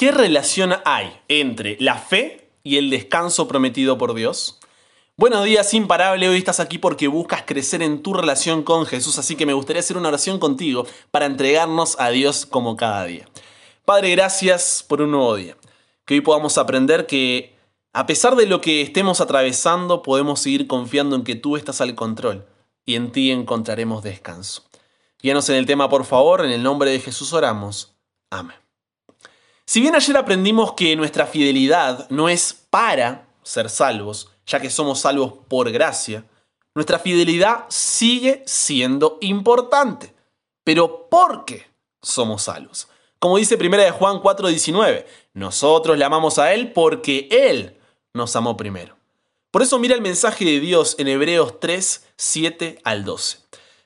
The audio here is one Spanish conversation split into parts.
¿Qué relación hay entre la fe y el descanso prometido por Dios? Buenos días, imparable. Hoy estás aquí porque buscas crecer en tu relación con Jesús, así que me gustaría hacer una oración contigo para entregarnos a Dios como cada día. Padre, gracias por un nuevo día. Que hoy podamos aprender que a pesar de lo que estemos atravesando, podemos seguir confiando en que tú estás al control y en ti encontraremos descanso. Guíanos en el tema, por favor, en el nombre de Jesús oramos. Amén. Si bien ayer aprendimos que nuestra fidelidad no es para ser salvos, ya que somos salvos por gracia, nuestra fidelidad sigue siendo importante. Pero ¿por qué somos salvos? Como dice 1 de Juan 4:19, nosotros le amamos a Él porque Él nos amó primero. Por eso mira el mensaje de Dios en Hebreos 3, 7 al 12.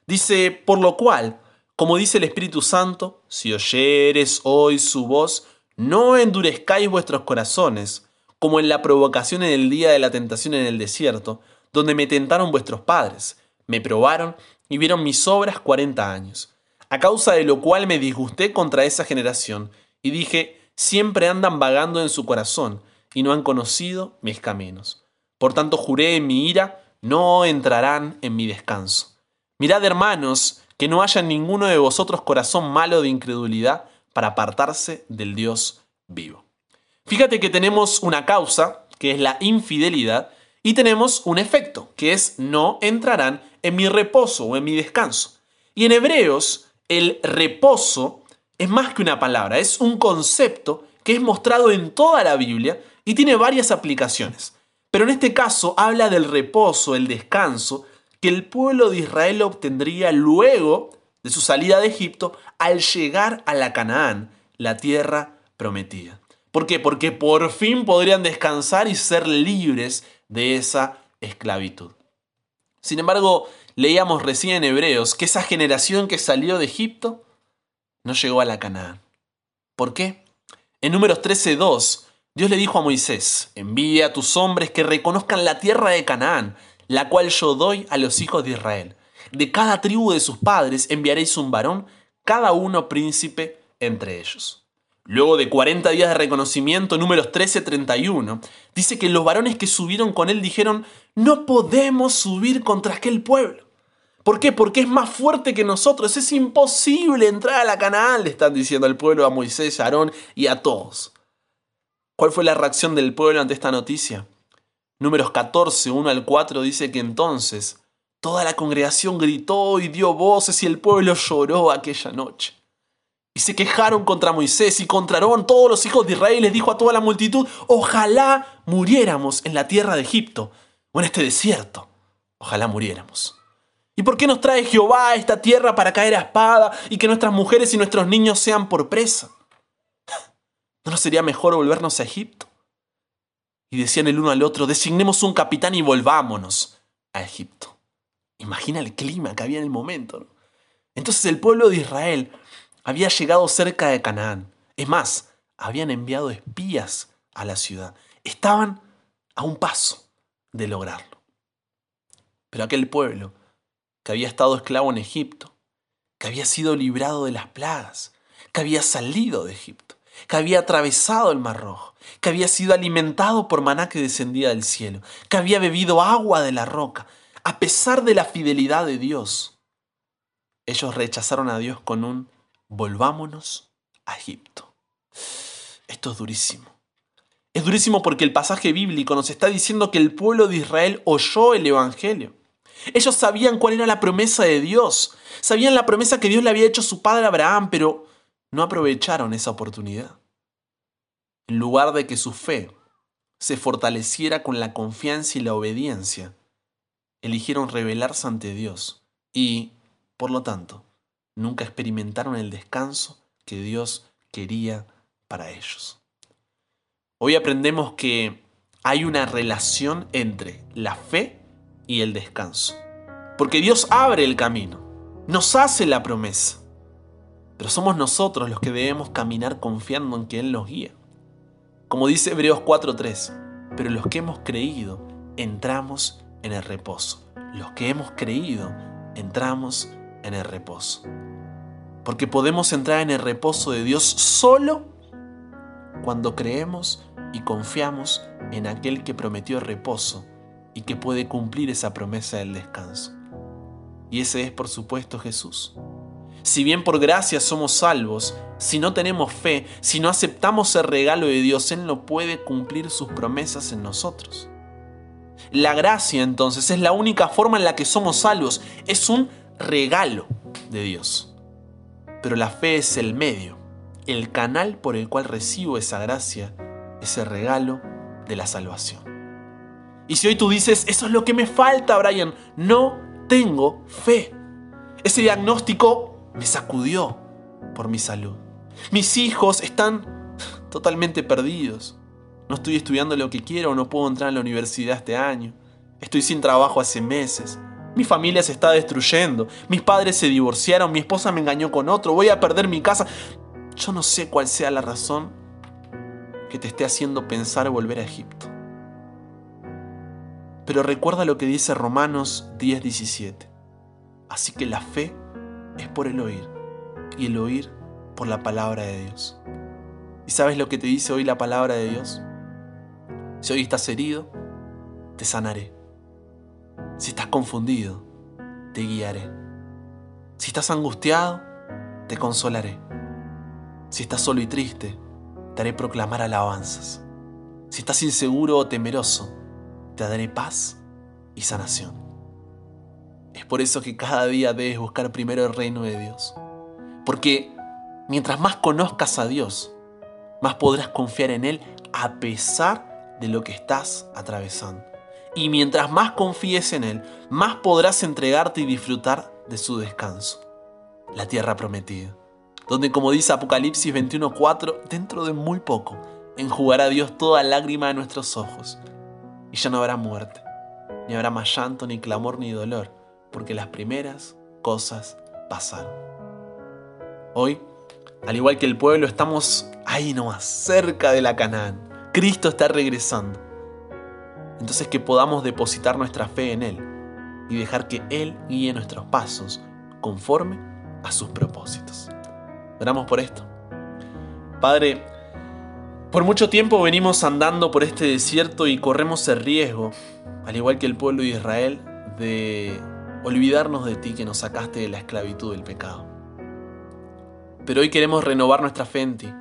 Dice, por lo cual, como dice el Espíritu Santo, si oyeres hoy su voz, no endurezcáis vuestros corazones, como en la provocación en el día de la tentación en el desierto, donde me tentaron vuestros padres, me probaron y vieron mis obras cuarenta años, a causa de lo cual me disgusté contra esa generación, y dije, siempre andan vagando en su corazón, y no han conocido mis caminos. Por tanto juré en mi ira, no entrarán en mi descanso. Mirad, hermanos, que no haya en ninguno de vosotros corazón malo de incredulidad, para apartarse del Dios vivo. Fíjate que tenemos una causa, que es la infidelidad, y tenemos un efecto, que es no entrarán en mi reposo o en mi descanso. Y en Hebreos, el reposo es más que una palabra, es un concepto que es mostrado en toda la Biblia y tiene varias aplicaciones. Pero en este caso habla del reposo, el descanso, que el pueblo de Israel obtendría luego de su salida de Egipto al llegar a la Canaán, la tierra prometida. ¿Por qué? Porque por fin podrían descansar y ser libres de esa esclavitud. Sin embargo, leíamos recién en Hebreos que esa generación que salió de Egipto no llegó a la Canaán. ¿Por qué? En números 13.2, Dios le dijo a Moisés, envía a tus hombres que reconozcan la tierra de Canaán, la cual yo doy a los hijos de Israel. De cada tribu de sus padres enviaréis un varón, cada uno príncipe entre ellos. Luego de 40 días de reconocimiento, números 13-31, dice que los varones que subieron con él dijeron, no podemos subir contra aquel pueblo. ¿Por qué? Porque es más fuerte que nosotros. Es imposible entrar a la Canaán, le están diciendo al pueblo, a Moisés, a Aarón y a todos. ¿Cuál fue la reacción del pueblo ante esta noticia? Números 14, 1 al 4 dice que entonces Toda la congregación gritó y dio voces y el pueblo lloró aquella noche. Y se quejaron contra Moisés y contra Aarón. Todos los hijos de Israel les dijo a toda la multitud, ojalá muriéramos en la tierra de Egipto o en este desierto. Ojalá muriéramos. ¿Y por qué nos trae Jehová a esta tierra para caer a espada y que nuestras mujeres y nuestros niños sean por presa? ¿No nos sería mejor volvernos a Egipto? Y decían el uno al otro, designemos un capitán y volvámonos a Egipto. Imagina el clima que había en el momento. Entonces el pueblo de Israel había llegado cerca de Canaán. Es más, habían enviado espías a la ciudad. Estaban a un paso de lograrlo. Pero aquel pueblo, que había estado esclavo en Egipto, que había sido librado de las plagas, que había salido de Egipto, que había atravesado el Mar Rojo, que había sido alimentado por maná que descendía del cielo, que había bebido agua de la roca, a pesar de la fidelidad de Dios, ellos rechazaron a Dios con un volvámonos a Egipto. Esto es durísimo. Es durísimo porque el pasaje bíblico nos está diciendo que el pueblo de Israel oyó el Evangelio. Ellos sabían cuál era la promesa de Dios. Sabían la promesa que Dios le había hecho a su padre Abraham, pero no aprovecharon esa oportunidad. En lugar de que su fe se fortaleciera con la confianza y la obediencia, eligieron rebelarse ante Dios y, por lo tanto, nunca experimentaron el descanso que Dios quería para ellos. Hoy aprendemos que hay una relación entre la fe y el descanso. Porque Dios abre el camino, nos hace la promesa. Pero somos nosotros los que debemos caminar confiando en que Él nos guía. Como dice Hebreos 4.3, pero los que hemos creído entramos en el reposo. Los que hemos creído, entramos en el reposo. Porque podemos entrar en el reposo de Dios solo cuando creemos y confiamos en aquel que prometió reposo y que puede cumplir esa promesa del descanso. Y ese es por supuesto Jesús. Si bien por gracia somos salvos, si no tenemos fe, si no aceptamos el regalo de Dios, Él no puede cumplir sus promesas en nosotros. La gracia entonces es la única forma en la que somos salvos, es un regalo de Dios. Pero la fe es el medio, el canal por el cual recibo esa gracia, ese regalo de la salvación. Y si hoy tú dices, eso es lo que me falta, Brian, no tengo fe. Ese diagnóstico me sacudió por mi salud. Mis hijos están totalmente perdidos. No estoy estudiando lo que quiero, no puedo entrar a la universidad este año. Estoy sin trabajo hace meses. Mi familia se está destruyendo. Mis padres se divorciaron, mi esposa me engañó con otro, voy a perder mi casa. Yo no sé cuál sea la razón que te esté haciendo pensar volver a Egipto. Pero recuerda lo que dice Romanos 10:17. Así que la fe es por el oír y el oír por la palabra de Dios. ¿Y sabes lo que te dice hoy la palabra de Dios? Si hoy estás herido, te sanaré. Si estás confundido, te guiaré. Si estás angustiado, te consolaré. Si estás solo y triste, te haré proclamar alabanzas. Si estás inseguro o temeroso, te daré paz y sanación. Es por eso que cada día debes buscar primero el reino de Dios. Porque mientras más conozcas a Dios, más podrás confiar en Él a pesar de lo que estás atravesando. Y mientras más confíes en Él, más podrás entregarte y disfrutar de su descanso. La tierra prometida. Donde como dice Apocalipsis 21.4, dentro de muy poco, enjugará Dios toda lágrima de nuestros ojos. Y ya no habrá muerte, ni habrá más llanto, ni clamor, ni dolor porque las primeras cosas pasaron. Hoy, al igual que el pueblo, estamos ahí nomás, cerca de la Canaán. Cristo está regresando. Entonces que podamos depositar nuestra fe en Él y dejar que Él guíe nuestros pasos conforme a sus propósitos. Oramos por esto. Padre, por mucho tiempo venimos andando por este desierto y corremos el riesgo, al igual que el pueblo de Israel, de olvidarnos de ti que nos sacaste de la esclavitud del pecado. Pero hoy queremos renovar nuestra fe en ti,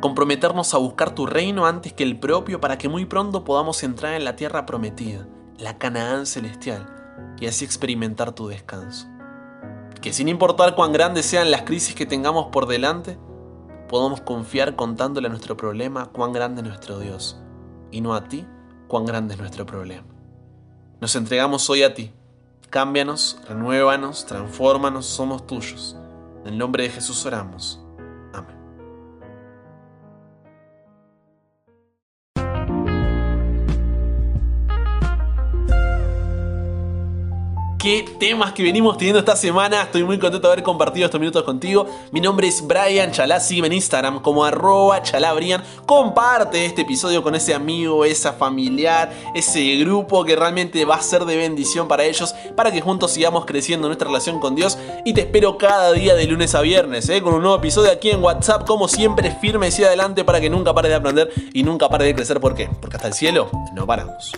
comprometernos a buscar tu reino antes que el propio para que muy pronto podamos entrar en la tierra prometida, la Canaán celestial, y así experimentar tu descanso. Que sin importar cuán grandes sean las crisis que tengamos por delante, podamos confiar contándole a nuestro problema cuán grande es nuestro Dios, y no a ti cuán grande es nuestro problema. Nos entregamos hoy a ti Cámbianos, renuévanos, transfórmanos, somos tuyos. En el nombre de Jesús oramos. Qué temas que venimos teniendo esta semana. Estoy muy contento de haber compartido estos minutos contigo. Mi nombre es Brian Chalá, sígueme en Instagram como arroba chalabrian. Comparte este episodio con ese amigo, esa familiar, ese grupo que realmente va a ser de bendición para ellos, para que juntos sigamos creciendo nuestra relación con Dios. Y te espero cada día de lunes a viernes, ¿eh? con un nuevo episodio aquí en WhatsApp, como siempre, firme y adelante para que nunca pare de aprender y nunca pare de crecer. ¿Por qué? Porque hasta el cielo no paramos.